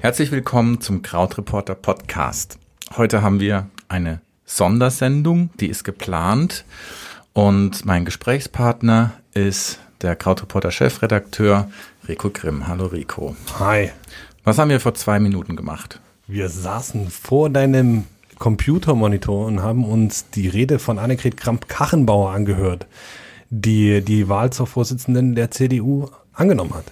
Herzlich willkommen zum Krautreporter Podcast. Heute haben wir eine Sondersendung, die ist geplant und mein Gesprächspartner ist der Krautreporter Chefredakteur Rico Grimm. Hallo Rico. Hi. Was haben wir vor zwei Minuten gemacht? Wir saßen vor deinem Computermonitor und haben uns die Rede von Annegret Kramp-Kachenbauer angehört, die die Wahl zur Vorsitzenden der CDU angenommen hat.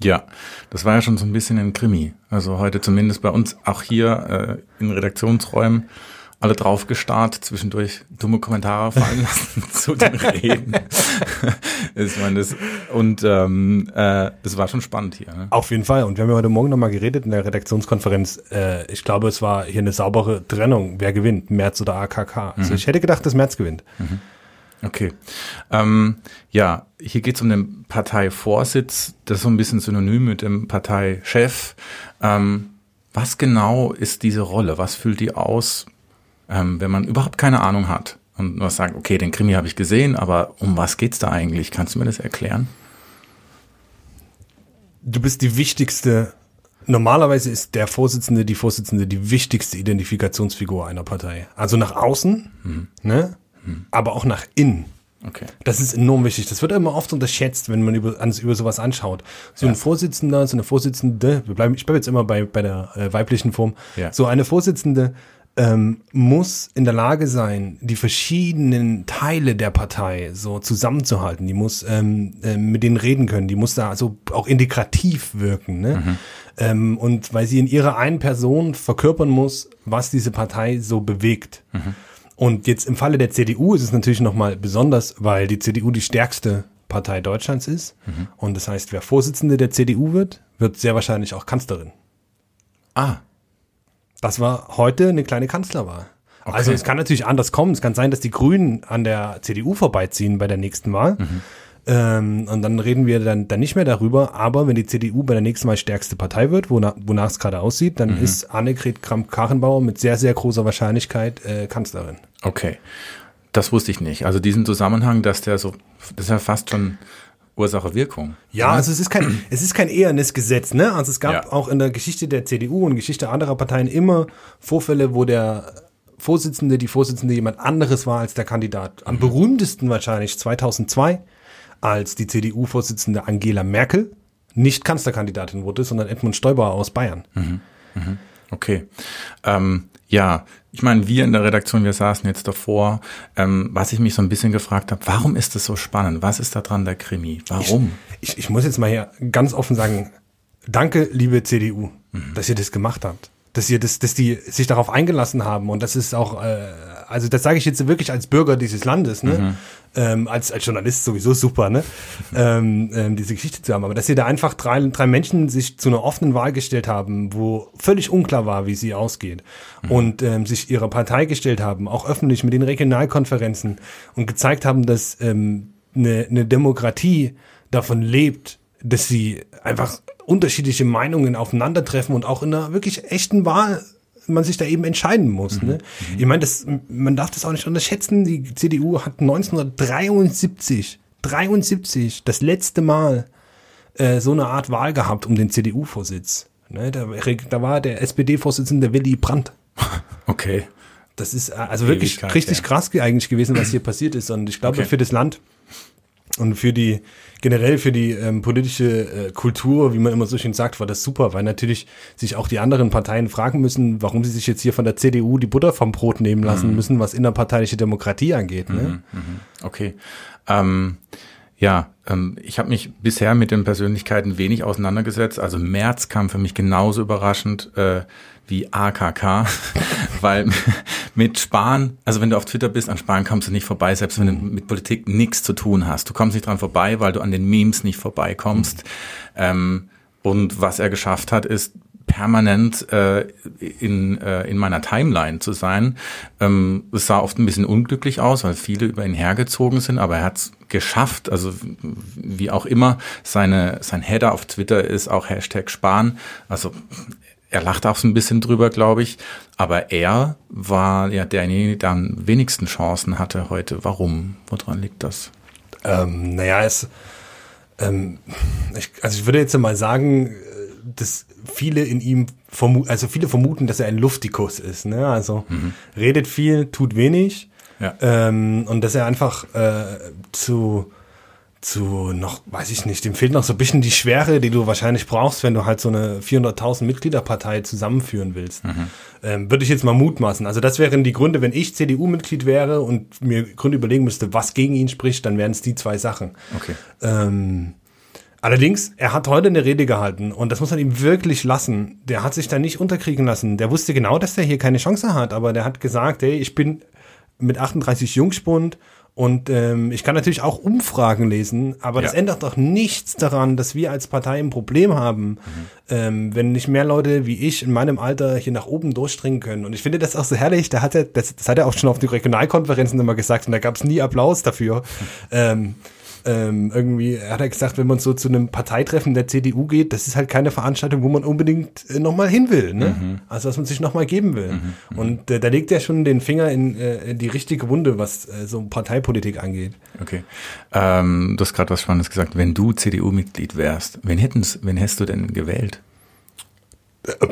Ja, das war ja schon so ein bisschen ein Krimi. Also heute zumindest bei uns auch hier äh, in Redaktionsräumen alle drauf gestarrt, zwischendurch dumme Kommentare fallen lassen zu den Reden. ich meine, das, und ähm, äh, das war schon spannend hier. Ne? Auf jeden Fall. Und wir haben ja heute Morgen nochmal geredet in der Redaktionskonferenz. Äh, ich glaube, es war hier eine saubere Trennung. Wer gewinnt, Merz oder AKK? Also mhm. ich hätte gedacht, dass Merz gewinnt. Mhm. Okay. Ähm, ja, hier geht es um den Parteivorsitz. Das ist so ein bisschen synonym mit dem Parteichef. Ähm, was genau ist diese Rolle? Was füllt die aus, ähm, wenn man überhaupt keine Ahnung hat und nur sagt, okay, den Krimi habe ich gesehen, aber um was geht's da eigentlich? Kannst du mir das erklären? Du bist die wichtigste Normalerweise ist der Vorsitzende, die Vorsitzende die wichtigste Identifikationsfigur einer Partei. Also nach außen, mhm. ne? aber auch nach innen. Okay. Das ist enorm wichtig. Das wird immer oft unterschätzt, wenn man über, ans, über sowas anschaut. So ja. ein Vorsitzender, so eine Vorsitzende, wir bleiben, ich bleibe jetzt immer bei, bei der äh, weiblichen Form. Ja. So eine Vorsitzende ähm, muss in der Lage sein, die verschiedenen Teile der Partei so zusammenzuhalten. Die muss ähm, äh, mit denen reden können. Die muss da so auch integrativ wirken. Ne? Mhm. Ähm, und weil sie in ihrer einen Person verkörpern muss, was diese Partei so bewegt. Mhm. Und jetzt im Falle der CDU ist es natürlich nochmal besonders, weil die CDU die stärkste Partei Deutschlands ist. Mhm. Und das heißt, wer Vorsitzende der CDU wird, wird sehr wahrscheinlich auch Kanzlerin. Ah. Das war heute eine kleine Kanzlerwahl. Okay. Also es kann natürlich anders kommen. Es kann sein, dass die Grünen an der CDU vorbeiziehen bei der nächsten Wahl. Mhm. Ähm, und dann reden wir dann, dann nicht mehr darüber. Aber wenn die CDU bei der nächsten Mal stärkste Partei wird, wonach, wonach es gerade aussieht, dann mhm. ist Annegret Kramp-Karrenbauer mit sehr, sehr großer Wahrscheinlichkeit äh, Kanzlerin. Okay. Das wusste ich nicht. Also diesen Zusammenhang, dass der so, das ist ja fast schon Ursache-Wirkung. Ja, also es ist kein, es ist kein ehernes Gesetz, ne? Also es gab ja. auch in der Geschichte der CDU und Geschichte anderer Parteien immer Vorfälle, wo der Vorsitzende, die Vorsitzende jemand anderes war als der Kandidat. Am mhm. berühmtesten wahrscheinlich 2002 als die CDU-Vorsitzende Angela Merkel nicht Kanzlerkandidatin wurde, sondern Edmund Stoiber aus Bayern. Mhm. Mhm. Okay. Ähm, ja, ich meine, wir in der Redaktion, wir saßen jetzt davor, ähm, was ich mich so ein bisschen gefragt habe, warum ist das so spannend? Was ist da dran der Krimi? Warum? Ich, ich, ich muss jetzt mal hier ganz offen sagen, danke, liebe CDU, mhm. dass ihr das gemacht habt dass ihr das, dass die sich darauf eingelassen haben und das ist auch, äh, also das sage ich jetzt wirklich als Bürger dieses Landes, ne? Mhm. Ähm, als als Journalist sowieso super, ne? ähm, ähm, diese Geschichte zu haben, aber dass ihr da einfach drei drei Menschen sich zu einer offenen Wahl gestellt haben, wo völlig unklar war, wie sie ausgeht mhm. und ähm, sich ihrer Partei gestellt haben, auch öffentlich mit den Regionalkonferenzen und gezeigt haben, dass ähm, eine, eine Demokratie davon lebt, dass sie einfach unterschiedliche Meinungen aufeinandertreffen und auch in einer wirklich echten Wahl man sich da eben entscheiden muss. Mhm. Ne? Mhm. Ich meine, das, man darf das auch nicht unterschätzen. Die CDU hat 1973, 73, das letzte Mal äh, so eine Art Wahl gehabt um den CDU-Vorsitz. Ne? Da, da war der SPD-Vorsitzende Willy Brandt. Okay. Das ist äh, also wirklich Ewigkeit, richtig ja. krass eigentlich gewesen, was hier passiert ist. Und ich glaube, okay. für das Land und für die, generell für die ähm, politische äh, Kultur, wie man immer so schön sagt, war das super, weil natürlich sich auch die anderen Parteien fragen müssen, warum sie sich jetzt hier von der CDU die Butter vom Brot nehmen lassen mhm. müssen, was innerparteiliche Demokratie angeht. Ne? Mhm, mhm. Okay. Ähm, ja, ähm, ich habe mich bisher mit den Persönlichkeiten wenig auseinandergesetzt. Also März kam für mich genauso überraschend. Äh, wie AKK, weil mit Spahn, also wenn du auf Twitter bist, an Spahn kommst du nicht vorbei, selbst wenn du mit Politik nichts zu tun hast. Du kommst nicht dran vorbei, weil du an den Memes nicht vorbeikommst. Mhm. Ähm, und was er geschafft hat, ist permanent äh, in, äh, in meiner Timeline zu sein. Ähm, es sah oft ein bisschen unglücklich aus, weil viele über ihn hergezogen sind, aber er hat es geschafft, also wie auch immer, seine, sein Header auf Twitter ist auch Hashtag Spahn. Also er lacht auch so ein bisschen drüber, glaube ich. Aber er war ja derjenige, der am wenigsten Chancen hatte heute. Warum? Woran liegt das? Ähm, naja, es, ähm, ich, also ich würde jetzt mal sagen, äh, dass viele in ihm vermuten, also viele vermuten, dass er ein Luftikus ist. Ne? Also mhm. redet viel, tut wenig. Ja. Ähm, und dass er einfach äh, zu zu noch, weiß ich nicht, dem fehlt noch so ein bisschen die Schwere, die du wahrscheinlich brauchst, wenn du halt so eine 400.000 Mitgliederpartei zusammenführen willst. Mhm. Ähm, würde ich jetzt mal mutmaßen. Also das wären die Gründe, wenn ich CDU-Mitglied wäre und mir Gründe überlegen müsste, was gegen ihn spricht, dann wären es die zwei Sachen. Okay. Ähm, Allerdings, er hat heute eine Rede gehalten und das muss man ihm wirklich lassen. Der hat sich da nicht unterkriegen lassen. Der wusste genau, dass er hier keine Chance hat, aber der hat gesagt, hey, ich bin mit 38 Jungspund und ähm, ich kann natürlich auch Umfragen lesen, aber ja. das ändert doch nichts daran, dass wir als Partei ein Problem haben, mhm. ähm, wenn nicht mehr Leute wie ich in meinem Alter hier nach oben durchdringen können. Und ich finde das auch so herrlich. Da hat er, das, das hat er auch schon auf den Regionalkonferenzen immer gesagt und da gab es nie Applaus dafür. Mhm. Ähm, ähm, irgendwie hat er gesagt, wenn man so zu einem Parteitreffen der CDU geht, das ist halt keine Veranstaltung, wo man unbedingt äh, nochmal hin will. Ne? Mhm. Also, was man sich nochmal geben will. Mhm. mhm. Und äh, da legt er schon den Finger in, äh, in die richtige Wunde, was äh, so Parteipolitik angeht. Okay. Ähm, du hast gerade was Spannendes gesagt. Wenn du CDU-Mitglied wärst, wen, hätten's, wen hättest du denn gewählt? Äh,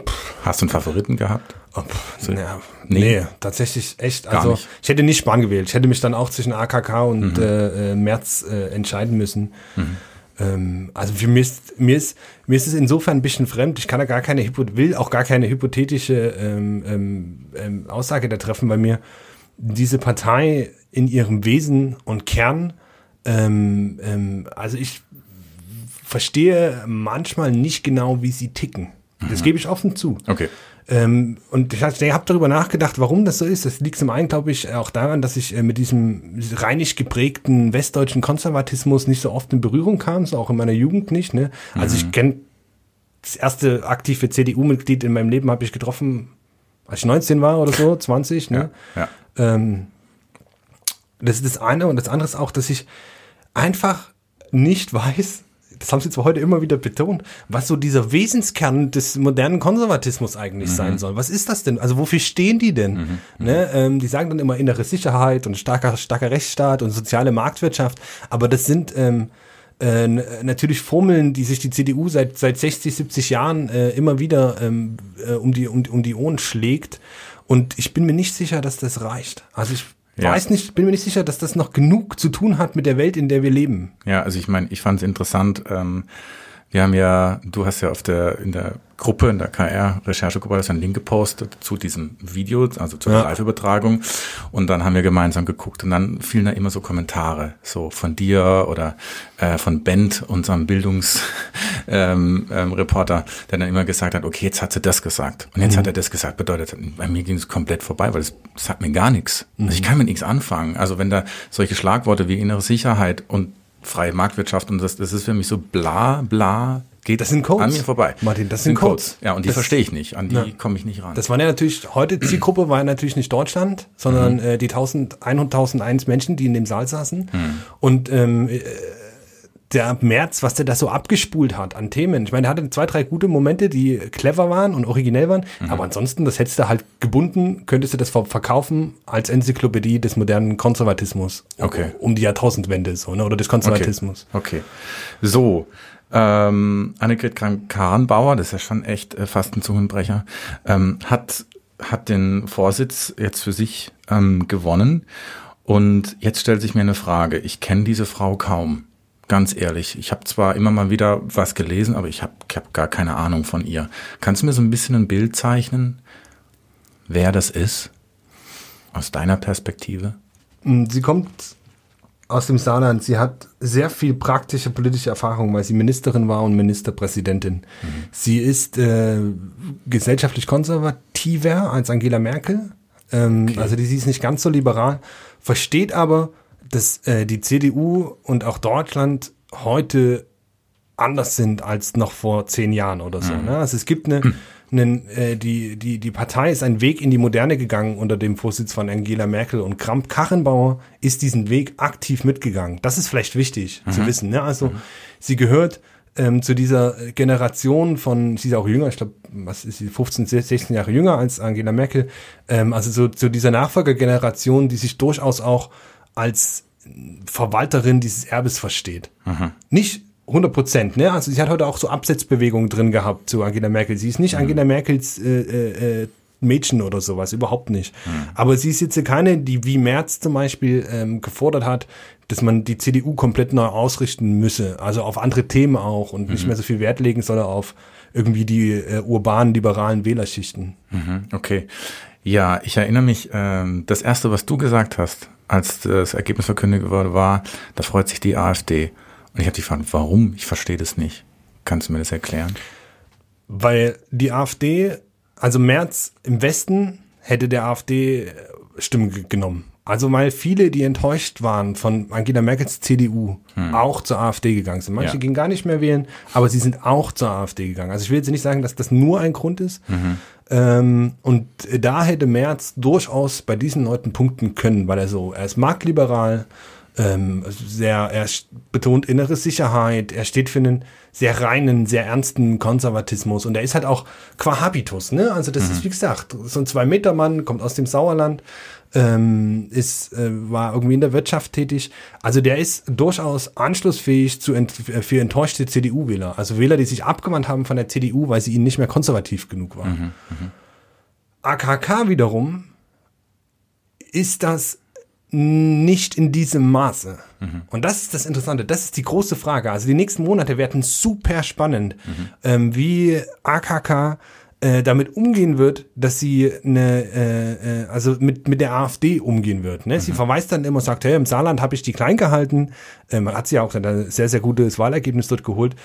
Hast du einen Favoriten gehabt? Oh, so, ja, nee. nee. tatsächlich echt. Also ich hätte nicht Spahn gewählt. Ich hätte mich dann auch zwischen AKK und mhm. äh, äh, März äh, entscheiden müssen. Mhm. Ähm, also für mich ist, mir ist mir ist es insofern ein bisschen fremd. Ich kann da gar keine will auch gar keine hypothetische ähm, ähm, ähm, Aussage da treffen, weil mir diese Partei in ihrem Wesen und Kern, ähm, ähm, also ich verstehe manchmal nicht genau, wie sie ticken. Das mhm. gebe ich offen zu. Okay. Ähm, und ich, ich habe darüber nachgedacht, warum das so ist. Das liegt zum einen, glaube ich, auch daran, dass ich äh, mit diesem reinig geprägten westdeutschen Konservatismus nicht so oft in Berührung kam, so auch in meiner Jugend nicht. Ne? Also mhm. ich kenne das erste aktive CDU-Mitglied in meinem Leben habe ich getroffen, als ich 19 war oder so, 20. Ne? Ja, ja. Ähm, das ist das eine und das andere ist auch, dass ich einfach nicht weiß, das haben sie zwar heute immer wieder betont, was so dieser Wesenskern des modernen Konservatismus eigentlich mhm. sein soll. Was ist das denn? Also wofür stehen die denn? Mhm. mhm. Ne? Ähm, die sagen dann immer innere Sicherheit und starker, starker Rechtsstaat und soziale Marktwirtschaft, aber das sind ähm, äh, natürlich Formeln, die sich die CDU seit seit 60, 70 Jahren äh, immer wieder ähm, äh, um die um, um die Ohren schlägt. Und ich bin mir nicht sicher, dass das reicht. Also ich ja. weiß nicht, bin mir nicht sicher, dass das noch genug zu tun hat mit der Welt, in der wir leben. Ja, also ich meine, ich fand es interessant. Ähm, wir haben ja, du hast ja auf der in der Gruppe, in der KR-Recherchegruppe, hast einen Link gepostet zu diesem Video, also zur ja. Live-Übertragung. Und dann haben wir gemeinsam geguckt. Und dann fielen da immer so Kommentare, so von dir oder äh, von Bent, unserem Bildungsreporter, ähm, ähm, Reporter, der dann immer gesagt hat, okay, jetzt hat sie das gesagt. Und jetzt mhm. hat er das gesagt. Bedeutet, bei mir ging es komplett vorbei, weil es sagt mir gar nichts. Mhm. Also ich kann mit nichts anfangen. Also wenn da solche Schlagworte wie innere Sicherheit und freie Marktwirtschaft und das, das ist für mich so bla bla geht das sind Codes. an mir vorbei. Martin, das, das sind Codes. Codes. Ja, und die das, verstehe ich nicht. An die ja. komme ich nicht ran. Das war ja natürlich, heute Zielgruppe war ja natürlich nicht Deutschland, sondern mhm. äh, die 1100.001 Menschen, die in dem Saal saßen. Mhm. Und ähm, äh, der März, was der da so abgespult hat an Themen. Ich meine, er hatte zwei, drei gute Momente, die clever waren und originell waren. Mhm. Aber ansonsten, das hättest du halt gebunden, könntest du das verkaufen als Enzyklopädie des modernen Konservatismus. Okay. Um die Jahrtausendwende, so, ne, oder des Konservatismus. Okay. okay. So. Ähm, Annegret Kramp-Karrenbauer, das ist ja schon echt äh, fast ein Zungenbrecher, ähm, hat, hat den Vorsitz jetzt für sich ähm, gewonnen. Und jetzt stellt sich mir eine Frage. Ich kenne diese Frau kaum ganz ehrlich. Ich habe zwar immer mal wieder was gelesen, aber ich habe hab gar keine Ahnung von ihr. Kannst du mir so ein bisschen ein Bild zeichnen, wer das ist? Aus deiner Perspektive? Sie kommt aus dem Saarland. Sie hat sehr viel praktische politische Erfahrung, weil sie Ministerin war und Ministerpräsidentin. Mhm. Sie ist äh, gesellschaftlich konservativer als Angela Merkel. Ähm, okay. Also die, sie ist nicht ganz so liberal, versteht aber dass äh, die CDU und auch Deutschland heute anders sind als noch vor zehn Jahren oder so. Mhm. Ne? Also es gibt eine, mhm. einen, äh, die, die, die Partei ist einen Weg in die Moderne gegangen unter dem Vorsitz von Angela Merkel und Kramp-Karrenbauer ist diesen Weg aktiv mitgegangen. Das ist vielleicht wichtig mhm. zu wissen. Ne? Also mhm. sie gehört ähm, zu dieser Generation von, sie ist auch jünger, ich glaube, was ist sie, 15, 16 Jahre jünger als Angela Merkel, ähm, also so zu dieser Nachfolgergeneration, die sich durchaus auch als Verwalterin dieses Erbes versteht. Mhm. Nicht 100 Prozent, ne? Also sie hat heute auch so Absetzbewegungen drin gehabt zu Angela Merkel. Sie ist nicht Mhm. Angela Merkels äh, äh, äh, Mädchen oder sowas, überhaupt nicht. Mhm. Aber sie ist jetzt keine, die wie Merz zum Beispiel ähm, gefordert hat, dass man die CDU komplett neu ausrichten müsse, also auf andere Themen auch und Mhm. nicht mehr so viel Wert legen solle auf irgendwie die äh, urbanen, liberalen Wählerschichten. Mhm, Okay. Ja, ich erinnere mich, ähm, das erste, was du gesagt hast, als das Ergebnis verkündet wurde, war, da freut sich die AfD. Und ich habe dich gefragt, warum? Ich verstehe das nicht. Kannst du mir das erklären? Weil die AfD, also Merz im Westen hätte der AfD Stimmen ge- genommen. Also weil viele, die enttäuscht waren von Angela Merkels CDU, auch zur AfD gegangen sind. Manche Ja. gingen gar nicht mehr wählen, aber sie sind auch zur AfD gegangen. Also ich will jetzt nicht sagen, dass das nur ein Grund ist. Ähm, und da hätte Merz durchaus bei diesen Leuten punkten können, weil er so, er ist marktliberal, ähm, sehr, er betont innere Sicherheit, er steht für einen sehr reinen, sehr ernsten Konservatismus und er ist halt auch qua Habitus, ne? Also das ist wie gesagt so ein Zwei-Meter-Mann, kommt aus dem Sauerland, ähm, ist, äh, war irgendwie in der Wirtschaft tätig. Also der ist durchaus anschlussfähig zu ent äh, für enttäuschte CDU-Wähler. Also Wähler, die sich abgewandt haben von der CDU, weil sie ihnen nicht mehr konservativ genug waren. AKK wiederum ist das nicht in diesem Maße. Und das ist das Interessante, das ist die große Frage. Also die nächsten Monate werden super spannend, ähm, wie AKK äh, damit umgehen wird, dass sie eine, äh, äh, also mit, mit der AfD umgehen wird. Ne? Sie verweist dann immer, sagt, hey, im Saarland habe ich die klein gehalten. Äh, man hat sie ja auch ein sehr, sehr gutes Wahlergebnis dort geholt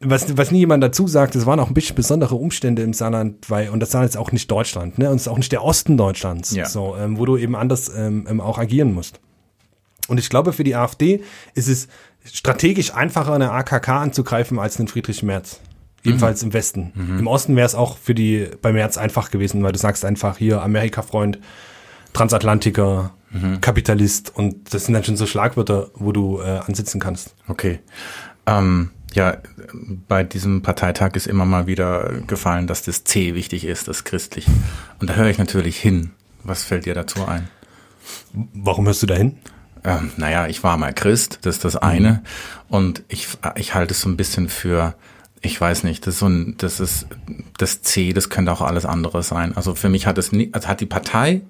was, was nie jemand dazu sagt, es waren auch ein bisschen besondere Umstände im Saarland, weil, und das Saarland ist auch nicht Deutschland, ne, und es ist auch nicht der Osten Deutschlands, Ja. so, ähm, wo du eben anders ähm, ähm, auch agieren musst. Und ich glaube, für die AfD ist es strategisch einfacher, eine AKK anzugreifen als einen Friedrich Merz. Jedenfalls im Westen. Im Osten wäre es auch für die bei Merz einfach gewesen, weil du sagst einfach hier Amerika-Freund, Transatlantiker, Kapitalist und das sind dann schon so Schlagwörter, wo du äh, ansitzen kannst. Okay. Ähm, ja, bei diesem Parteitag ist immer mal wieder gefallen, dass das C wichtig ist, das Christliche. Und da höre ich natürlich hin. Was fällt dir dazu ein? Warum hörst du dahin? Ähm, naja, ich war mal Christ, das ist das eine. Und ich, ich halte es so ein bisschen für, ich weiß nicht, das ist so ein, das ist das C, das könnte auch alles andere sein. Also für mich hat es also hat die Partei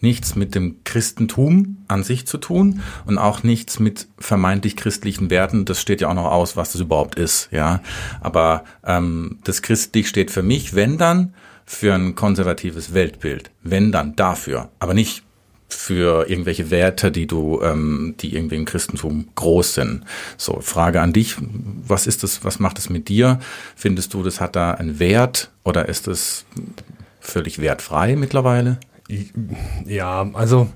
nichts mit dem Christentum an sich zu tun und auch nichts mit vermeintlich christlichen Werten. Das steht ja auch noch aus, was das überhaupt ist, ja. Aber ähm, das christlich steht für mich, wenn dann, für ein konservatives Weltbild. Wenn dann dafür, aber nicht für irgendwelche Werte, die du, ähm, die irgendwie im Christentum groß sind. So, Frage an dich, was ist das, was macht es mit dir? Findest du, das hat da einen Wert oder ist es völlig wertfrei mittlerweile? Ja, also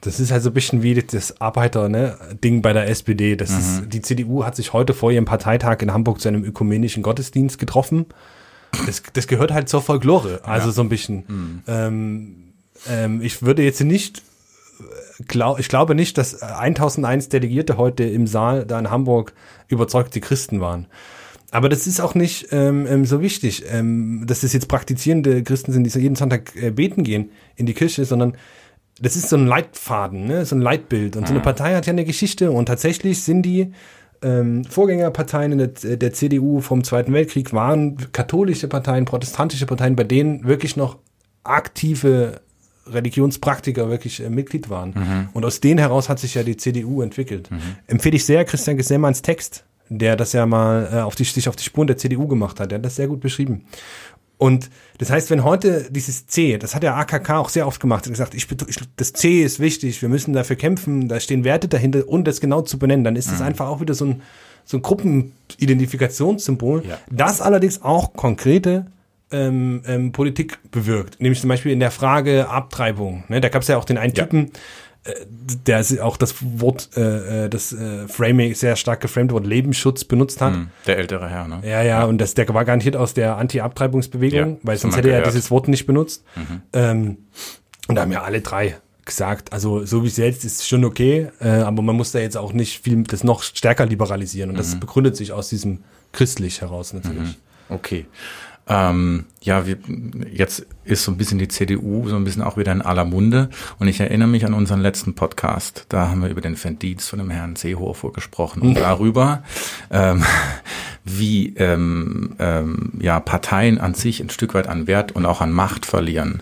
das ist halt so ein bisschen wie das Arbeiter-Ding bei der SPD. Das ist, die CDU hat sich heute vor ihrem Parteitag in Hamburg zu einem ökumenischen Gottesdienst getroffen. Das, das gehört halt zur Folklore, also so ein bisschen. Ähm, ähm, ich würde jetzt nicht, glaub, ich glaube nicht, dass 1001 Delegierte heute im Saal da in Hamburg überzeugte Christen waren. Aber das ist auch nicht ähm, ähm, so wichtig, ähm, dass das jetzt praktizierende Christen sind, die so jeden Sonntag äh, beten gehen in die Kirche, sondern das ist so ein Leitfaden, ne? so ein Leitbild. Und so eine Partei hat ja eine Geschichte und tatsächlich sind die ähm, Vorgängerparteien der, der CDU vom Zweiten Weltkrieg waren katholische Parteien, protestantische Parteien, bei denen wirklich noch aktive Religionspraktiker wirklich äh, Mitglied waren. Und aus denen heraus hat sich ja die CDU entwickelt. Empfehle ich sehr Christian Geselmanns Text, der das ja mal äh, auf die, sich auf die Spuren der CDU gemacht hat. Der hat das sehr gut beschrieben. Und das heißt, wenn heute dieses C, das hat der AKK auch sehr oft gemacht, hat gesagt, ich, ich, das C ist wichtig, wir müssen dafür kämpfen, da stehen Werte dahinter und das genau zu benennen, dann ist das einfach auch wieder so ein, so ein Gruppenidentifikationssymbol, Ja. das allerdings auch konkrete ähm, ähm, Politik bewirkt. Nämlich zum Beispiel in der Frage Abtreibung. Ne? Da gab es ja auch den einen Ja. Typen, äh, der auch das Wort, äh, äh, das äh, Framing sehr stark geframed Wort Lebensschutz benutzt hat. Hm, Der ältere Herr, ne? Ja, ja, und das, der war garantiert aus der Anti-Abtreibungsbewegung, Ja, weil das sonst hätte er gehört. Mhm. dieses Wort nicht benutzt. Ähm, und da haben ja alle drei gesagt, also so wie es jetzt ist schon okay, äh, aber man muss da jetzt auch nicht viel das noch stärker liberalisieren und das Mhm. begründet sich aus diesem christlich heraus natürlich. Okay. Ähm, ja, wir, jetzt ist so ein bisschen die CDU so ein bisschen auch wieder in aller Munde. Und ich erinnere mich an unseren letzten Podcast. Da haben wir über den Verdienst von dem Herrn Seehofer gesprochen und darüber, ähm, wie ähm, ähm, ja, Parteien an sich ein Stück weit an Wert und auch an Macht verlieren.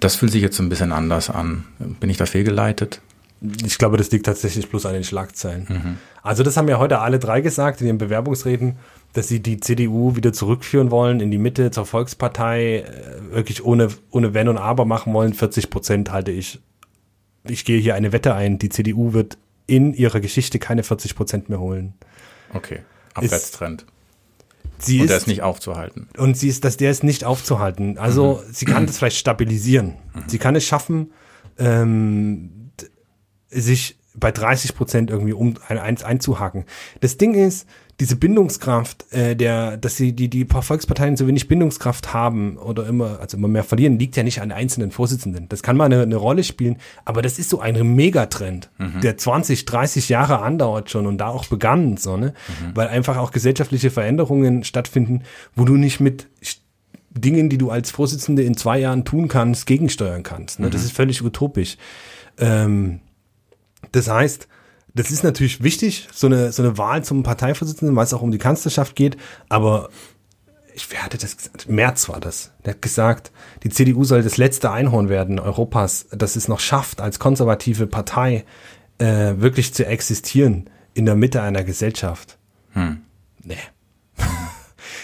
Das fühlt sich jetzt so ein bisschen anders an. Bin ich da fehlgeleitet? Ich glaube, das liegt tatsächlich bloß an den Schlagzeilen. Also das haben ja heute alle drei gesagt in ihren Bewerbungsreden, dass sie die CDU wieder zurückführen wollen in die Mitte zur Volkspartei, äh, wirklich ohne, ohne Wenn und Aber machen wollen. 40 Prozent halte ich. Ich gehe hier eine Wette ein, die CDU wird in ihrer Geschichte keine 40 Prozent mehr holen. Okay. Abwärtstrend. Sie Und der ist nicht aufzuhalten. und sie ist, dass der ist nicht aufzuhalten. Also sie kann das vielleicht stabilisieren. Sie kann es schaffen, ähm, sich bei 30 Prozent irgendwie um ein, eins einzuhaken. Das Ding ist, diese Bindungskraft, äh, der, dass sie die die paar Volksparteien so wenig Bindungskraft haben oder immer also immer mehr verlieren, liegt ja nicht an einzelnen Vorsitzenden. Das kann mal eine, eine Rolle spielen, aber das ist so ein Megatrend, der 20, 30 Jahre andauert schon und da auch begann, so ne, weil einfach auch gesellschaftliche Veränderungen stattfinden, wo du nicht mit Dingen, die du als Vorsitzende in zwei Jahren tun kannst, gegensteuern kannst. Ne? Das ist völlig utopisch. Ähm, das heißt, das ist natürlich wichtig, so eine, so eine Wahl zum Parteivorsitzenden, weil es auch um die Kanzlerschaft geht, aber ich, wer hatte das gesagt? Merz war das. Der hat gesagt, die CDU soll das letzte Einhorn werden Europas, das es noch schafft, als konservative Partei äh, wirklich zu existieren in der Mitte einer Gesellschaft. Nee.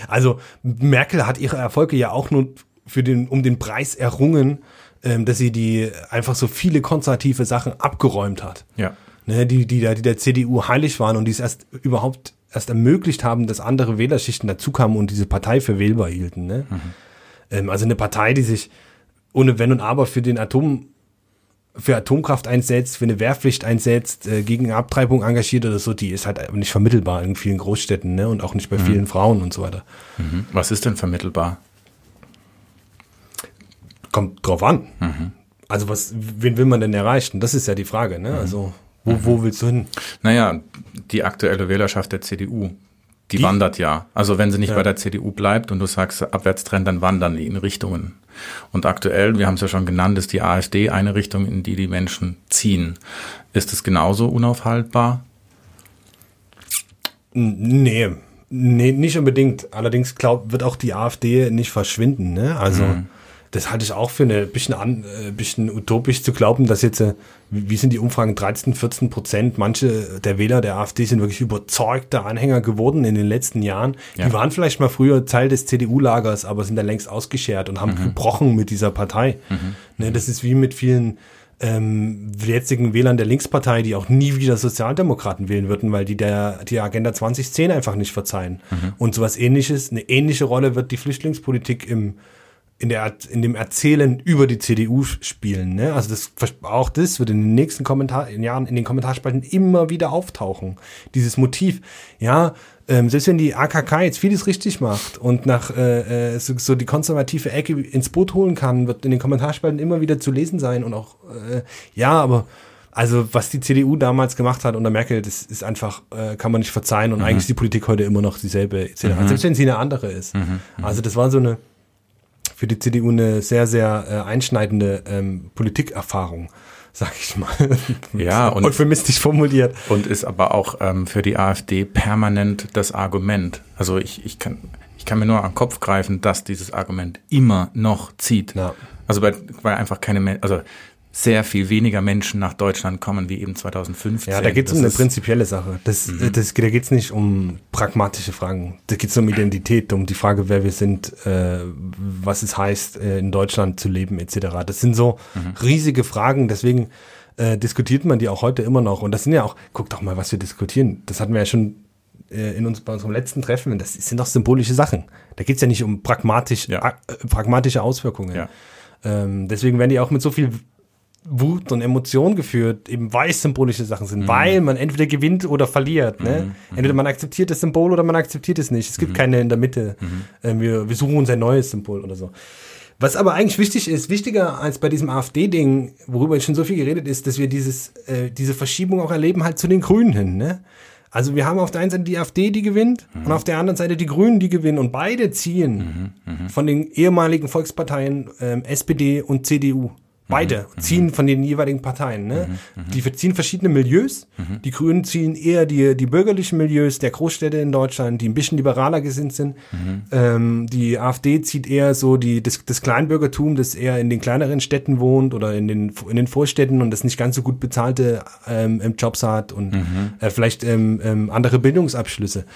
Also Merkel hat ihre Erfolge ja auch nur für den, um den Preis errungen, ähm, dass sie die einfach so viele konservative Sachen abgeräumt hat. Ja. Ne, die, die, da- die der CDU heilig waren und die es erst überhaupt erst ermöglicht haben, dass andere Wählerschichten dazukamen und diese Partei für wählbar hielten. Ne? Ähm, also eine Partei, die sich ohne Wenn und Aber für den Atom für Atomkraft einsetzt, für eine Wehrpflicht einsetzt, äh, gegen Abtreibung engagiert oder so, die ist halt nicht vermittelbar in vielen Großstädten ne? und auch nicht bei vielen Frauen und so weiter. Was ist denn vermittelbar? Kommt drauf an. Also was, wen will man denn erreichen? Das ist ja die Frage. Ne? Also wo, wo willst du hin? Naja, die aktuelle Wählerschaft der CDU, die, Die- wandert ja. Also wenn sie nicht Ja. bei der CDU bleibt und du sagst Abwärtstrend, dann wandern die in Richtungen. Und aktuell, wir haben es ja schon genannt, ist die AfD eine Richtung, in die die Menschen ziehen. Ist es genauso unaufhaltbar? Nee, nee, nicht unbedingt. Allerdings glaub, wird auch die AfD nicht verschwinden. Ne? Also das halte ich auch für eine bisschen, an, äh, bisschen utopisch zu glauben, dass jetzt, äh, wie sind die Umfragen, 13, 14 Prozent, manche der Wähler der AfD sind wirklich überzeugte Anhänger geworden in den letzten Jahren. Ja. Die waren vielleicht mal früher Teil des CDU-Lagers, aber sind dann längst ausgeschert und haben gebrochen mit dieser Partei. Ne, das ist wie mit vielen ähm, jetzigen Wählern der Linkspartei, die auch nie wieder Sozialdemokraten wählen würden, weil die der die Agenda 2010 einfach nicht verzeihen. Und sowas ähnliches, eine ähnliche Rolle wird die Flüchtlingspolitik im in, der, in dem Erzählen über die CDU spielen. Ne? Also das, auch das wird in den nächsten Kommentar in Jahren in den Kommentarspalten immer wieder auftauchen. Dieses Motiv. Ja, ähm, selbst wenn die AKK jetzt vieles richtig macht und nach äh, äh, so, so die konservative Ecke ins Boot holen kann, wird in den Kommentarspalten immer wieder zu lesen sein und auch äh, ja, aber also was die CDU damals gemacht hat unter Merkel, das ist einfach, äh, kann man nicht verzeihen und eigentlich ist die Politik heute immer noch dieselbe, etc. selbst wenn sie eine andere ist. Also das war so eine für die CDU eine sehr, sehr äh, einschneidende ähm, Politikerfahrung, sag ich mal. Ja, und- euphemistisch formuliert. Und ist aber auch ähm, für die AfD permanent das Argument. Also ich, ich, kann, ich kann mir nur am Kopf greifen, dass dieses Argument immer noch zieht. Ja. Also weil, weil einfach keine, also sehr viel weniger Menschen nach Deutschland kommen wie eben 2015. Ja, da geht es um eine prinzipielle Sache. Das, Mhm. das, da geht es nicht um pragmatische Fragen. Da geht es um Identität, um die Frage, wer wir sind, äh, was es heißt, äh, in Deutschland zu leben, etc. Das sind so Mhm. riesige Fragen, deswegen äh, diskutiert man die auch heute immer noch. Und das sind ja auch, guck doch mal, was wir diskutieren. Das hatten wir ja schon äh, in uns, bei unserem letzten Treffen. Das sind doch symbolische Sachen. Da geht es ja nicht um pragmatisch, Ja. äh, pragmatische Auswirkungen. Ja. Ähm, deswegen werden die auch mit so viel Wut und Emotion geführt, eben weil es symbolische Sachen sind, weil man entweder gewinnt oder verliert. Ne? Entweder man akzeptiert das Symbol oder man akzeptiert es nicht. Es gibt keine in der Mitte. Ähm, wir, wir suchen uns ein neues Symbol oder so. Was aber eigentlich wichtig ist, wichtiger als bei diesem AfD-Ding, worüber schon so viel geredet ist, dass wir dieses, äh, diese Verschiebung auch erleben halt zu den Grünen hin. Ne? Also wir haben auf der einen Seite die AfD, die gewinnt, mhm. und auf der anderen Seite die Grünen, die gewinnen. Und beide ziehen mhm, mh. von den ehemaligen Volksparteien ähm, SPD und CDU. Beide mhm. ziehen von den jeweiligen Parteien. Ne? Mhm. mhm. Die ziehen verschiedene Milieus. Mhm. Die Grünen ziehen eher die, die bürgerlichen Milieus der Großstädte in Deutschland, die ein bisschen liberaler gesinnt sind. Mhm. Ähm, die AfD zieht eher so die, das, das Kleinbürgertum, das eher in den kleineren Städten wohnt oder in den, in den Vorstädten und das nicht ganz so gut bezahlte ähm, Jobs hat und mhm. äh, vielleicht ähm, ähm, andere Bildungsabschlüsse.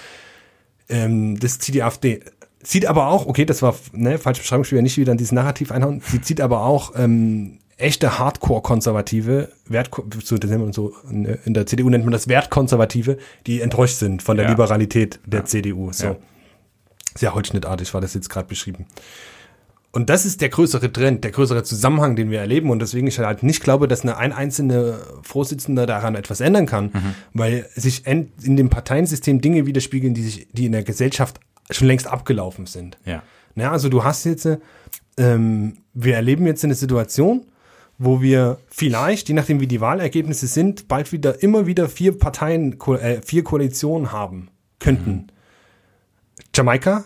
Ähm, das zieht die AfD zieht aber auch, okay, das war ne, falsche Beschreibung, ich will ja nicht wieder in dieses Narrativ einhauen, sie zieht aber auch ähm, echte Hardcore-Konservative, Wert, so, in der CDU nennt man das Wertkonservative, die enttäuscht sind von der ja. Liberalität der ja. CDU. So. Ja. Sehr holzschnittartig war das jetzt gerade beschrieben. Und das ist der größere Trend, der größere Zusammenhang, den wir erleben. Und deswegen ich halt nicht glaube, dass eine ein einzelne Vorsitzende daran etwas ändern kann, mhm. weil sich in dem Parteiensystem Dinge widerspiegeln, die sich, die in der Gesellschaft schon längst abgelaufen sind. Ja. Na, also du hast jetzt, ähm, wir erleben jetzt eine Situation, wo wir vielleicht, je nachdem wie die Wahlergebnisse sind, bald wieder immer wieder vier Parteien, äh, vier Koalitionen haben könnten. Mhm. Jamaika,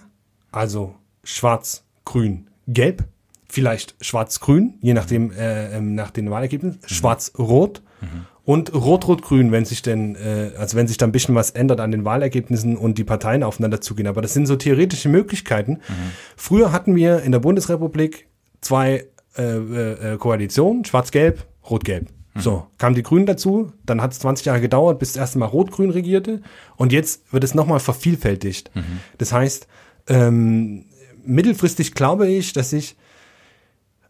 also schwarz, grün, gelb, vielleicht schwarz-grün, je nachdem äh, ähm, nach den Wahlergebnissen, mhm. schwarz-rot mhm. und rot-rot-grün, wenn sich denn, äh, also wenn sich da ein bisschen was ändert an den Wahlergebnissen und die Parteien aufeinander zugehen. Aber das sind so theoretische Möglichkeiten. Mhm. Früher hatten wir in der Bundesrepublik zwei äh, äh, Koalition, schwarz-gelb, rot-gelb. Mhm. So, kamen die Grünen dazu, dann hat es 20 Jahre gedauert, bis das erste Mal Rot-Grün regierte und jetzt wird es nochmal vervielfältigt. Mhm. Das heißt, ähm, mittelfristig glaube ich, dass sich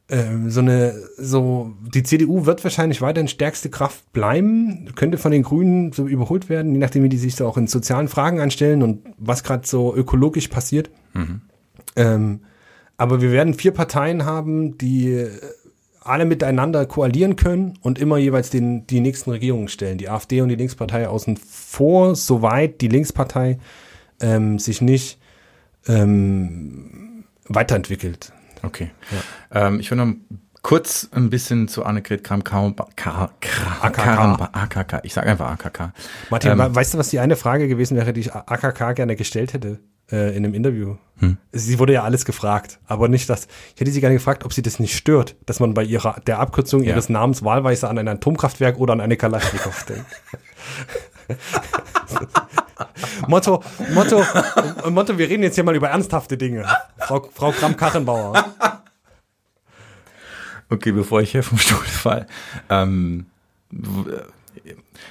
ähm, so eine, so, die CDU wird wahrscheinlich weiterhin stärkste Kraft bleiben, könnte von den Grünen so überholt werden, je nachdem, wie die sich so auch in sozialen Fragen anstellen und was gerade so ökologisch passiert. Mhm. Ähm, aber wir werden vier Parteien haben, die alle miteinander koalieren können und immer jeweils den, die nächsten Regierungen stellen. Die AfD und die Linkspartei außen vor, soweit die Linkspartei ähm, sich nicht ähm, weiterentwickelt. Okay. Ja. Ähm, ich will noch kurz ein bisschen zu Annegret Kramp-Karrenbauer. AKK. Ich sage einfach AKK. Martin, ähm, weißt du, was die eine Frage gewesen wäre, die ich AKK gerne gestellt hätte? Äh, in einem Interview. Hm. Sie wurde ja alles gefragt, aber nicht das. Ich hätte sie gerne gefragt, ob sie das nicht stört, dass man bei ihrer der Abkürzung ja. ihres Namens wahlweise an ein Atomkraftwerk oder an eine Kalaschnikow denkt. Motto, Motto, Motto, wir reden jetzt hier mal über ernsthafte Dinge. Frau, Frau Kramp-Karrenbauer. Okay, bevor ich hier vom Stuhl fall. Ähm,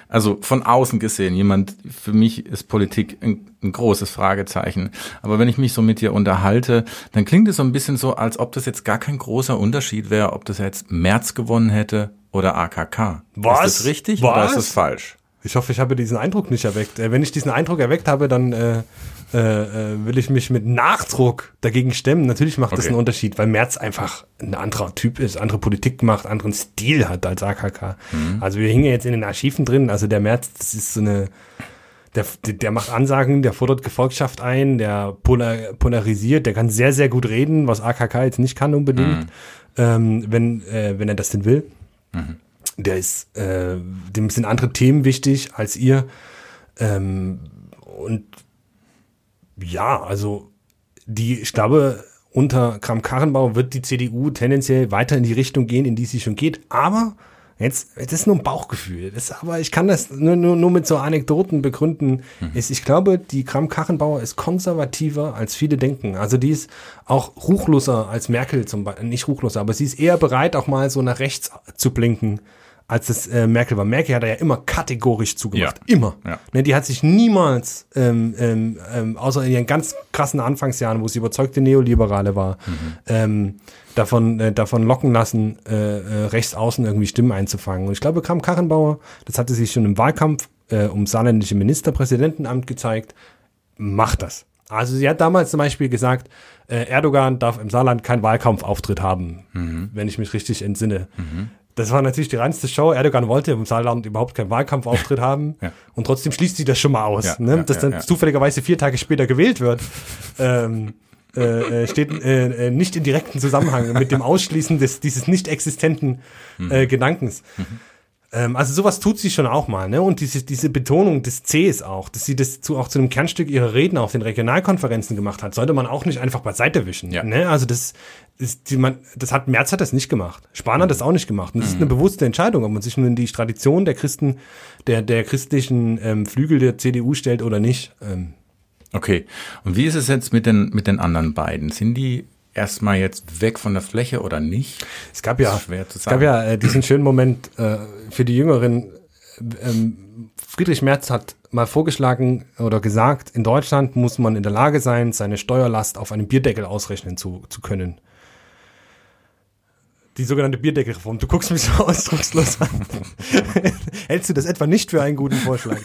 also von außen gesehen, jemand, für mich ist Politik ein, ein, großes Fragezeichen. Aber wenn ich mich so mit dir unterhalte, dann klingt es so ein bisschen so, als ob das jetzt gar kein großer Unterschied wäre, ob das jetzt März gewonnen hätte oder AKK. Was? Ist das richtig Was? oder ist das falsch? Ich hoffe, ich habe diesen Eindruck nicht erweckt. Äh, wenn ich diesen Eindruck erweckt habe, dann äh, äh, äh, will ich mich mit Nachdruck dagegen stemmen. Natürlich macht okay. das einen Unterschied, weil Merz einfach ein anderer Typ ist, andere Politik macht, anderen Stil hat als AKK. Mhm. Also wir hingen jetzt in den Archiven drin. Also der Merz, das ist so eine, der, der macht Ansagen, der fordert Gefolgschaft ein, der polar, polarisiert, der kann sehr, sehr gut reden, was AKK jetzt nicht kann unbedingt, mhm. ähm, wenn, äh, wenn er das denn will. Mhm der ist, äh, dem sind andere Themen wichtig als ihr. Ähm, und ja, also die, ich glaube, unter Kram-Karrenbauer wird die CDU tendenziell weiter in die Richtung gehen, in die sie schon geht. Aber Jetzt, das ist nur ein Bauchgefühl. Das, aber ich kann das nur, nur, nur mit so Anekdoten begründen. Mhm. Ist, ich glaube, die Kram-Karrenbauer ist konservativer, als viele denken. Also die ist auch ruchloser als Merkel zum Beispiel. Nicht ruchloser, aber sie ist eher bereit, auch mal so nach rechts zu blinken als das äh, Merkel war. Merkel hat er ja immer kategorisch zugemacht. Ja. Immer. Ja. Ne, die hat sich niemals, ähm, ähm, ähm, außer in ihren ganz krassen Anfangsjahren, wo sie überzeugte Neoliberale war, mhm. ähm, davon, äh, davon locken lassen, äh, äh, rechts außen irgendwie Stimmen einzufangen. Und ich glaube, Kram Karrenbauer, das hatte sich schon im Wahlkampf äh, um saarländische Ministerpräsidentenamt gezeigt, macht das. Also sie hat damals zum Beispiel gesagt, äh, Erdogan darf im Saarland keinen Wahlkampfauftritt haben, mhm. wenn ich mich richtig entsinne. Mhm. Das war natürlich die reinste Show. Erdogan wollte im Saarland überhaupt keinen Wahlkampfauftritt haben. Ja. Und trotzdem schließt sie das schon mal aus, ja, ne? dass dann zufälligerweise vier Tage später gewählt wird. ähm, äh, äh, steht äh, äh, nicht in direkten Zusammenhang mit dem Ausschließen des, dieses nicht existenten äh, Gedankens. Ähm, also sowas tut sie schon auch mal, ne? Und diese, diese Betonung des Cs auch, dass sie das zu, auch zu einem Kernstück ihrer Reden auf den Regionalkonferenzen gemacht hat, sollte man auch nicht einfach beiseite wischen. Ja. Ne? Also das ist die man, das hat Merz hat das nicht gemacht. Spahn hat das auch nicht gemacht. Und das ist eine bewusste Entscheidung, ob man sich nun in die Tradition der Christen, der, der christlichen ähm, Flügel der CDU stellt oder nicht. Ähm, Okay. Und wie ist es jetzt mit den, mit den anderen beiden? Sind die erstmal jetzt weg von der Fläche oder nicht? Es gab ja, ist schwer zu es gab ja äh, diesen schönen Moment äh, für die Jüngeren. Ähm, Friedrich Merz hat mal vorgeschlagen oder gesagt, in Deutschland muss man in der Lage sein, seine Steuerlast auf einem Bierdeckel ausrechnen zu, zu können. Die sogenannte Bierdeckelreform. Du guckst mich so ausdruckslos an. Hältst du das etwa nicht für einen guten Vorschlag?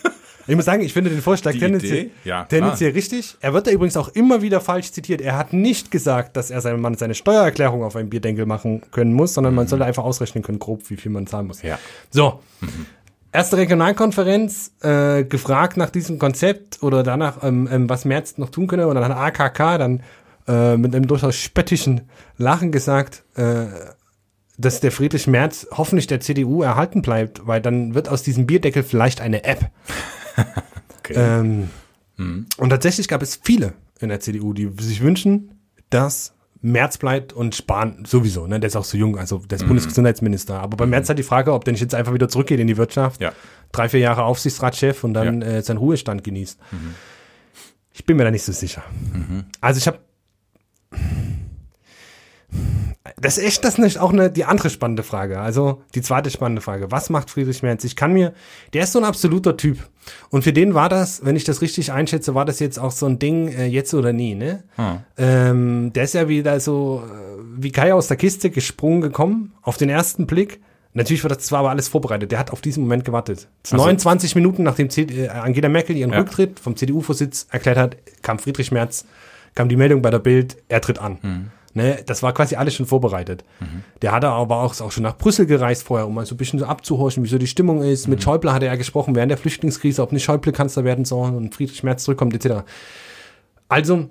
Ich muss sagen, ich finde den Vorschlag Die tendenziell? Ja, tendenziell richtig. Er wird da übrigens auch immer wieder falsch zitiert. Er hat nicht gesagt, dass er seinem Mann seine Steuererklärung auf einem Bierdeckel machen können muss, sondern man sollte einfach ausrechnen können, grob, wie viel man zahlen muss. Mhm. Ja. So. Erste Regionalkonferenz, äh, gefragt nach diesem Konzept oder danach, ähm, ähm, was Merz noch tun könne. Und dann hat AKK dann äh, mit einem durchaus spöttischen Lachen gesagt, äh, dass der Friedrich Merz hoffentlich der CDU erhalten bleibt, weil dann wird aus diesem Bierdeckel vielleicht eine App. Okay. Ähm, Und tatsächlich gab es viele in der CDU, die sich wünschen, dass Merz bleibt und Spahn sowieso, ne? Der ist auch so jung, also der ist Bundesgesundheitsminister. Aber bei Merz hat die Frage, ob der nicht jetzt einfach wieder zurückgeht in die Wirtschaft, Ja. drei, vier Jahre Aufsichtsratschef und dann äh, seinen Ruhestand genießt. Ich bin mir da nicht so sicher. Also ich habe das ist echt, das ist nicht auch eine, die andere spannende Frage. Also die zweite spannende Frage. Was macht Friedrich Merz? Ich kann mir, der ist so ein absoluter Typ. Und für den war das, wenn ich das richtig einschätze, war das jetzt auch so ein Ding, äh, jetzt oder nie, ne? Hm. Ähm, der ist ja wieder so, äh, wie Kai aus der Kiste gesprungen gekommen, auf den ersten Blick. Natürlich war das zwar aber alles vorbereitet. Der hat auf diesen Moment gewartet. Also- 29 Minuten nachdem C äh, Angela Merkel ihren Ja. Rücktritt vom CDU-Vorsitz erklärt hat, kam Friedrich Merz, kam die Meldung bei der Bild, er tritt an. Mhm. Ne, das war quasi alles schon vorbereitet. Der hatte aber auch, auch schon nach Brüssel gereist vorher, um mal so ein bisschen so abzuhorchen, wie so die Stimmung ist. Mhm. Mit Schäuble hatte er gesprochen während der Flüchtlingskrise, ob nicht Schäuble Kanzler werden soll und Friedrich Merz zurückkommt, etc. Also,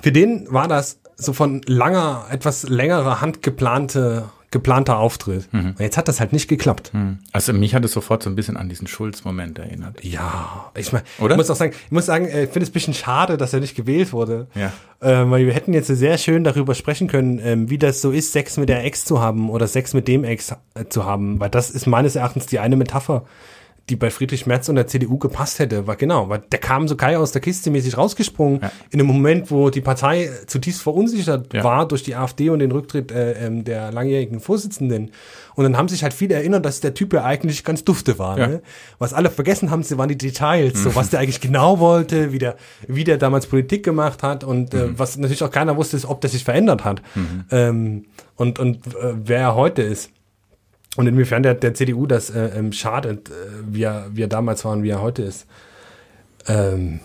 für den war das so von langer, etwas längerer Hand geplante, geplanter Auftritt. Mhm. Und jetzt hat das halt nicht geklappt. Also mich hat es sofort so ein bisschen an diesen Schulz-Moment erinnert. Ja, ich meine, Oder? ich muss auch sagen, ich muss sagen, äh, ich finde es ein bisschen schade, dass er nicht gewählt wurde. Ja. Ähm, weil wir hätten jetzt sehr schön darüber sprechen können, ähm, wie das so ist, Sex mit der Ex zu haben oder Sex mit dem Ex äh, zu haben. Weil das ist meines Erachtens die eine Metapher, die bei Friedrich Merz und der CDU gepasst hätte. Weil genau, weil der kam so Kai aus der Kiste mäßig rausgesprungen, Ja. in einem Moment, wo die Partei zutiefst verunsichert Ja. war durch die AfD und den Rücktritt äh, ähm, der langjährigen Vorsitzenden. Und dann haben sich halt viele erinnert, dass der Typ ja eigentlich ganz dufte war. Ja. Ne? Was alle vergessen haben, sie waren die Details, so was der eigentlich genau wollte, wie der, wie der damals Politik gemacht hat und äh, was natürlich auch keiner wusste, ist, ob der sich verändert hat ähm, und, und äh, wer er heute ist. Und inwiefern der, der CDU das äh, ähm, schadet, äh, wie, er, wie er damals war und wie er heute ist. Ähm,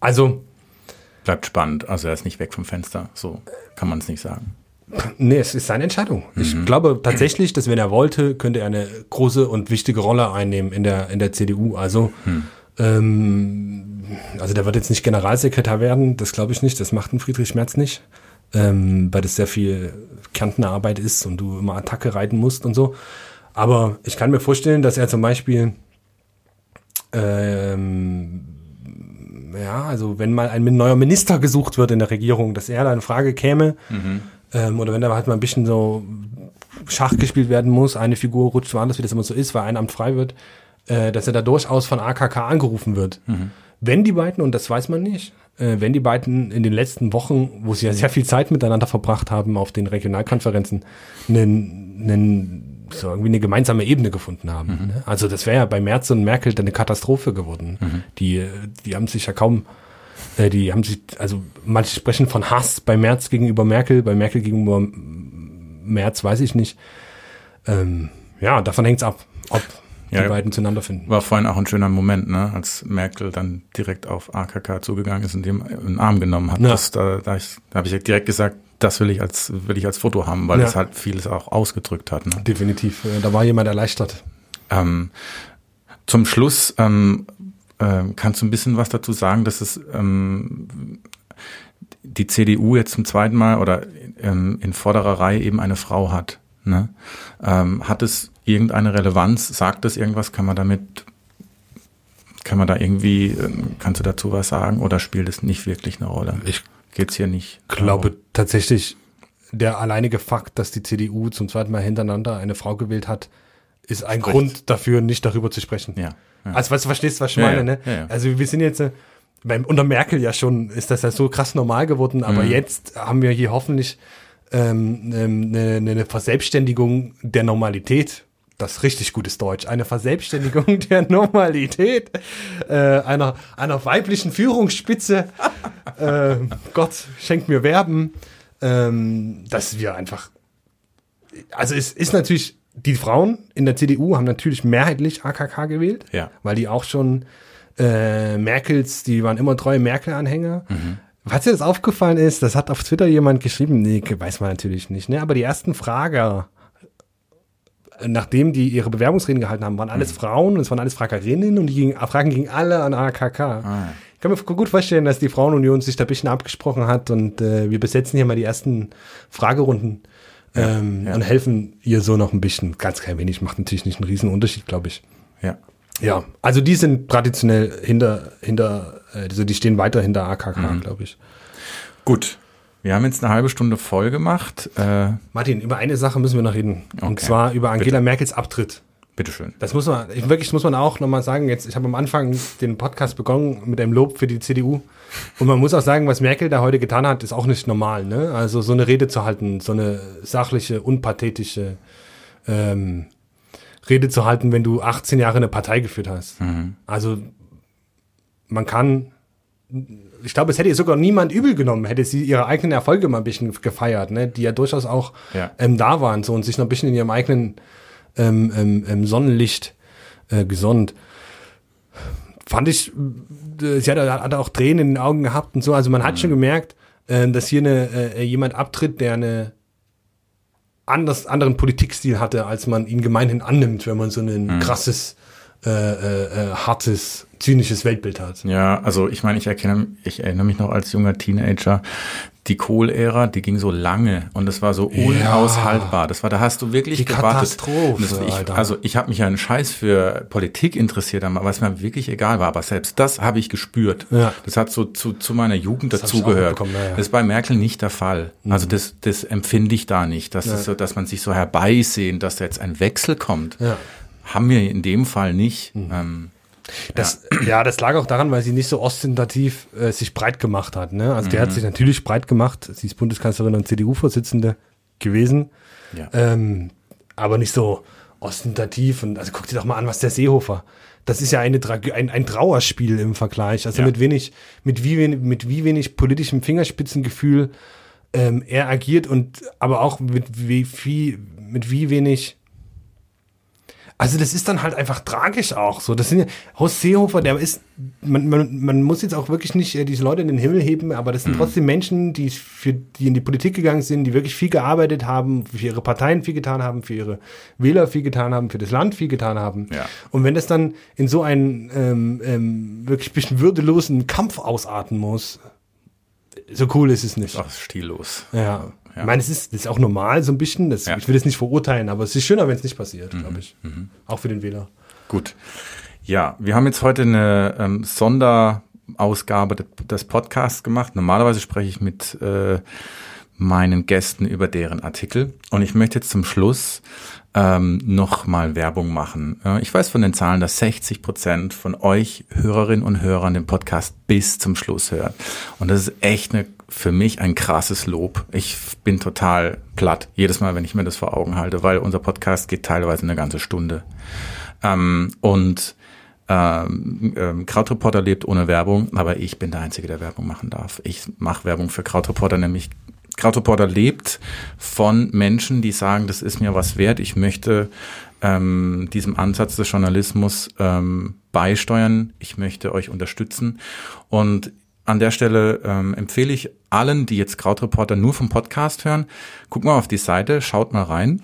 also, Bleibt spannend. Also er ist nicht weg vom Fenster. So kann man es nicht sagen. Nee, es ist seine Entscheidung. Ich glaube tatsächlich, dass wenn er wollte, könnte er eine große und wichtige Rolle einnehmen in der, in der CDU. Also, ähm, also der wird jetzt nicht Generalsekretär werden, das glaube ich nicht, das macht ein Friedrich Merz nicht, ähm, weil das sehr viel Kärntnerarbeit ist und du immer Attacke reiten musst und so. Aber ich kann mir vorstellen, dass er zum Beispiel ähm, ja, also wenn mal ein neuer Minister gesucht wird in der Regierung, dass er da in Frage käme, ähm, oder wenn da halt mal ein bisschen so Schach gespielt werden muss, eine Figur rutscht woanders, wie das immer so ist, weil ein Amt frei wird, äh, dass er da durchaus von AKK angerufen wird. Wenn die beiden, und das weiß man nicht, äh, wenn die beiden in den letzten Wochen, wo sie ja sehr viel Zeit miteinander verbracht haben auf den Regionalkonferenzen, einen, einen so irgendwie eine gemeinsame Ebene gefunden haben. Ne? Also das wäre ja bei Merz und Merkel dann eine Katastrophe geworden. Die, äh, die haben sich ja kaum, äh, die haben sich, also manche sprechen von Hass bei Merz gegenüber Merkel, bei Merkel gegenüber Merz weiß ich nicht. Ähm, ja, davon hängt's ab, ob Ja, die beiden zueinander finden. War vorhin auch ein schöner Moment, ne, als Merkel dann direkt auf AKK zugegangen ist und dem einen Arm genommen hat. Ja. Das, da da, ich, da habe ich direkt gesagt, das will ich als will ich als Foto haben, weil Ja. das halt vieles auch ausgedrückt hat. Ne? Definitiv. Äh, Da war jemand erleichtert. Ähm, zum Schluss ähm, ähm, kannst du ein bisschen was dazu sagen, dass es ähm, die CDU jetzt zum zweiten Mal oder ähm, in vorderer Reihe eben eine Frau hat. Ne? Ähm, hat es irgendeine Relevanz? Sagt es irgendwas? Kann man damit, kann man da irgendwie, ähm, kannst du dazu was sagen oder spielt es nicht wirklich eine Rolle? Ich Geht's hier nicht? glaube darum? tatsächlich, der alleinige Fakt, dass die CDU zum zweiten Mal hintereinander eine Frau gewählt hat, ist ein Spricht. Grund dafür, nicht darüber zu sprechen. Ja. ja. Also, weißt du, verstehst, was ich Ja, meine, ne? ja. Also, wir sind jetzt, äh, beim, unter Merkel ja schon, ist das ja so krass normal geworden, aber Mhm. jetzt haben wir hier hoffentlich ähm, ähm, eine, eine Verselbstständigung der Normalität. Das ist richtig gutes Deutsch. Eine Verselbstständigung der Normalität äh, einer, einer weiblichen Führungsspitze. äh, Gott schenkt mir Verben, ähm, dass wir einfach. Also es ist natürlich, die Frauen in der CDU haben natürlich mehrheitlich AKK gewählt, Ja. weil die auch schon äh, Merkels, die waren immer treue Merkel-Anhänger. Mhm. Was dir das aufgefallen ist, das hat auf Twitter jemand geschrieben, nee, weiß man natürlich nicht, ne? aber die ersten Frager, nachdem die ihre Bewerbungsreden gehalten haben, waren alles Frauen und es waren alles Fragerinnen und die gingen, Fragen gingen alle an AKK. Ah, Ich kann mir gut vorstellen, dass die Frauenunion sich da ein bisschen abgesprochen hat und äh, wir besetzen hier mal die ersten Fragerunden ähm, ja. und helfen ihr so noch ein bisschen. Ganz klein wenig, macht natürlich nicht einen riesen Unterschied, glaube ich. ja. Ja, also die sind traditionell hinter, hinter, äh, also die stehen weiter hinter AKK, Mhm. glaube ich. Gut. Wir haben jetzt eine halbe Stunde voll gemacht. Äh, Martin, über eine Sache müssen wir noch reden. Und Okay. zwar über Angela Merkels Abtritt. bitteschön. Das muss man, ich, wirklich muss man auch nochmal sagen, jetzt, ich habe am Anfang den Podcast begonnen mit einem Lob für die CDU. Und man muss auch sagen, was Merkel da heute getan hat, ist auch nicht normal, ne? Also so eine Rede zu halten, so eine sachliche, unpathetische ähm, Rede zu halten, wenn du 18 Jahre eine Partei geführt hast. Also man kann, ich glaube, es hätte ihr sogar niemand übel genommen, hätte sie ihre eigenen Erfolge mal ein bisschen gefeiert, ne? Die ja durchaus auch Ja. ähm, da waren so und sich noch ein bisschen in ihrem eigenen ähm, ähm, ähm, Sonnenlicht äh, gesonnt. Fand ich, äh, sie hat, hat auch Tränen in den Augen gehabt und so. Also man hat schon gemerkt, äh, dass hier eine, äh, jemand abtritt, der eine anders, anderen Politikstil hatte, als man ihn gemeinhin annimmt, wenn man so ein krasses, äh, äh, äh, hartes, zynisches Weltbild hat. Ja, also ich meine, ich erkenne, ich erinnere mich noch als junger Teenager, die Kohl-Ära, die ging so lange und es war so unaushaltbar. Das war, da hast du wirklich Die gewartet. Katastrophe, das, ich, also ich habe mich ja einen Scheiß für Politik interessiert, aber was mir wirklich egal war. Aber selbst das habe ich gespürt. Ja. Das hat so zu, zu meiner Jugend dazugehört. ja, ja. Das ist bei Merkel nicht der Fall. Also das, das empfinde ich da nicht. Das ist so, dass man sich so herbeisehen, dass da jetzt ein Wechsel kommt. Ja. Haben wir in dem Fall nicht. Ähm, Das, ja. das lag auch daran, weil sie nicht so ostentativ äh, sich breit gemacht hat. Ne? Also die hat sich natürlich breit gemacht. Sie ist Bundeskanzlerin und CDU-Vorsitzende gewesen. ja. Ähm, aber nicht so ostentativ. Und also guck dir doch mal an, was der Seehofer. Das ist ja eine Trag ein, ein Trauerspiel im Vergleich. Also Ja. mit wenig, mit wie wenig, mit wie wenig politischem Fingerspitzengefühl ähm, er agiert und aber auch mit wie viel, mit wie wenig. Also das ist dann halt einfach tragisch auch so. Das sind ja, Horst Seehofer, der ist, man, man, man muss jetzt auch wirklich nicht äh, diese Leute in den Himmel heben, aber das sind Mhm. trotzdem Menschen, die für, die in die Politik gegangen sind, die wirklich viel gearbeitet haben, für ihre Parteien viel getan haben, für ihre Wähler viel getan haben, für das Land viel getan haben. Ja. Und wenn das dann in so einen ähm, ähm, wirklich ein bisschen würdelosen Kampf ausarten muss, so cool ist es nicht. Ach, stillos. Ja. Ja. Ich meine, es ist, das ist auch normal so ein bisschen. Das, Ja. Mhm. Ich will das nicht verurteilen, aber es ist schöner, wenn es nicht passiert, glaube ich. Auch für den Wähler. Gut. Ja, wir haben jetzt heute eine ähm, Sonderausgabe de- des Podcasts gemacht. Normalerweise spreche ich mit äh, meinen Gästen über deren Artikel. Und ich möchte jetzt zum Schluss ähm, noch mal Werbung machen. Ich weiß von den Zahlen, dass 60 Prozent von euch Hörerinnen und Hörern den Podcast bis zum Schluss hört. Und das ist echt eine, für mich ein krasses Lob. Ich bin total platt jedes Mal, wenn ich mir das vor Augen halte, weil unser Podcast geht teilweise eine ganze Stunde. Ähm, und ähm, ähm, Krautreporter lebt ohne Werbung, aber ich bin der Einzige, der Werbung machen darf. Ich mache Werbung für Krautreporter, nämlich Krautreporter lebt von Menschen, die sagen, das ist mir was wert. Ich möchte ähm, diesem Ansatz des Journalismus ähm, beisteuern. Ich möchte euch unterstützen. Und an der Stelle ähm, empfehle ich allen, die jetzt Krautreporter nur vom Podcast hören, guckt mal auf die Seite, schaut mal rein.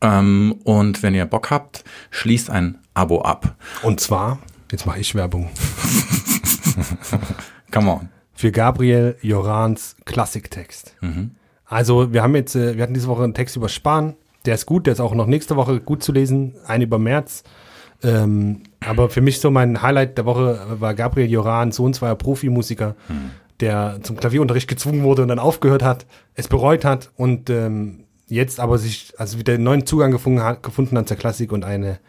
Ähm, und wenn ihr Bock habt, schließt ein Abo ab. Und zwar, jetzt mache ich Werbung. Come on. Für Gabriel Jorans Klassiktext. Also wir haben jetzt, äh, wir hatten diese Woche einen Text über Spahn, der ist gut, der ist auch noch nächste Woche gut zu lesen, einen über März. Ähm, aber für mich so mein Highlight der Woche war Gabriel Joran, Sohn zweier Profimusiker, der zum Klavierunterricht gezwungen wurde und dann aufgehört hat, es bereut hat und ähm, jetzt aber sich also wieder einen neuen Zugang gefunden hat, gefunden hat zur Klassik und eine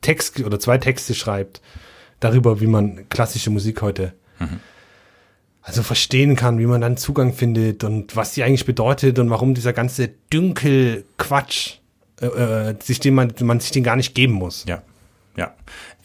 Text oder zwei Texte schreibt darüber, wie man klassische Musik heute also verstehen kann, wie man dann Zugang findet und was die eigentlich bedeutet und warum dieser ganze Dünkel-Quatsch äh, äh, sich den man, man sich den gar nicht geben muss. Ja, ja.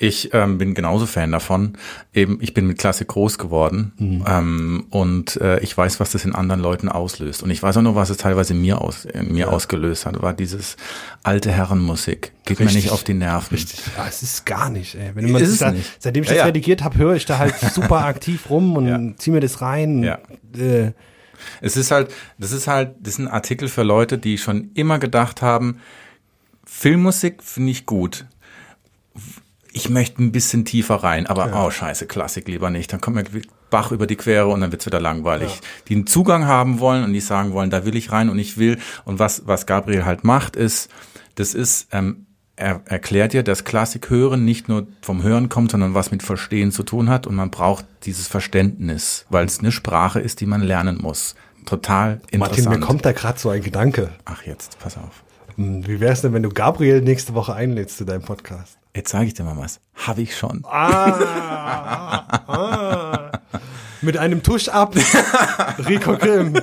Ich ähm, bin genauso Fan davon. Eben, ich bin mit Klassik groß geworden Mhm. ähm, und äh, ich weiß, was das in anderen Leuten auslöst. Und ich weiß auch noch, was es teilweise in mir, aus, in mir ausgelöst hat. War dieses alte Herrenmusik. Geht mir Richtig. nicht auf die Nerven. Ja, es ist gar nicht, ey. Wenn man Ist da, nicht. Seitdem ich Ja, das ja. redigiert habe, höre ich da halt super aktiv rum und Ja. zieh mir das rein. Ja. Äh, Es ist halt, das ist halt, das ist ein Artikel für Leute, die schon immer gedacht haben, Filmmusik finde ich gut. Ich möchte ein bisschen tiefer rein, aber oh scheiße, Klassik lieber nicht. Dann kommt mir Bach über die Quere und dann wird's wieder langweilig. Die einen Zugang haben wollen und die sagen wollen, da will ich rein und ich will. Und was, was Gabriel halt macht, ist, das ist, ähm, er erklärt dir, dass Klassik hören nicht nur vom Hören kommt, sondern was mit Verstehen zu tun hat und man braucht dieses Verständnis, weil es eine Sprache ist, die man lernen muss. Total interessant. Martin, mir kommt da gerade so ein Gedanke. Ach jetzt, pass auf. Hm, Wie wär's denn, wenn du Gabriel nächste Woche einlädst zu deinem Podcast? Jetzt sage ich dir mal was. Habe ich schon. Ah, ah. Mit einem Tusch ab. Rico Grimm.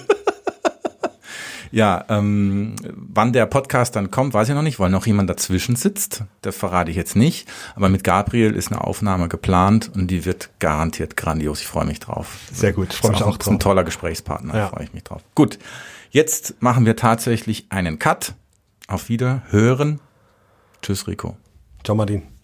Ja, ähm, wann der Podcast dann kommt, weiß ich noch nicht, weil noch jemand dazwischen sitzt. Das verrate ich jetzt nicht. Aber mit Gabriel ist eine Aufnahme geplant und die wird garantiert grandios. Ich freue mich drauf. Sehr gut, ich freu mich Ist auch Ist ein drauf. toller Gesprächspartner, Ja. da freue ich mich drauf. Gut, jetzt machen wir tatsächlich einen Cut. Auf Wiederhören. Tschüss, Rico. Ciao, Martin.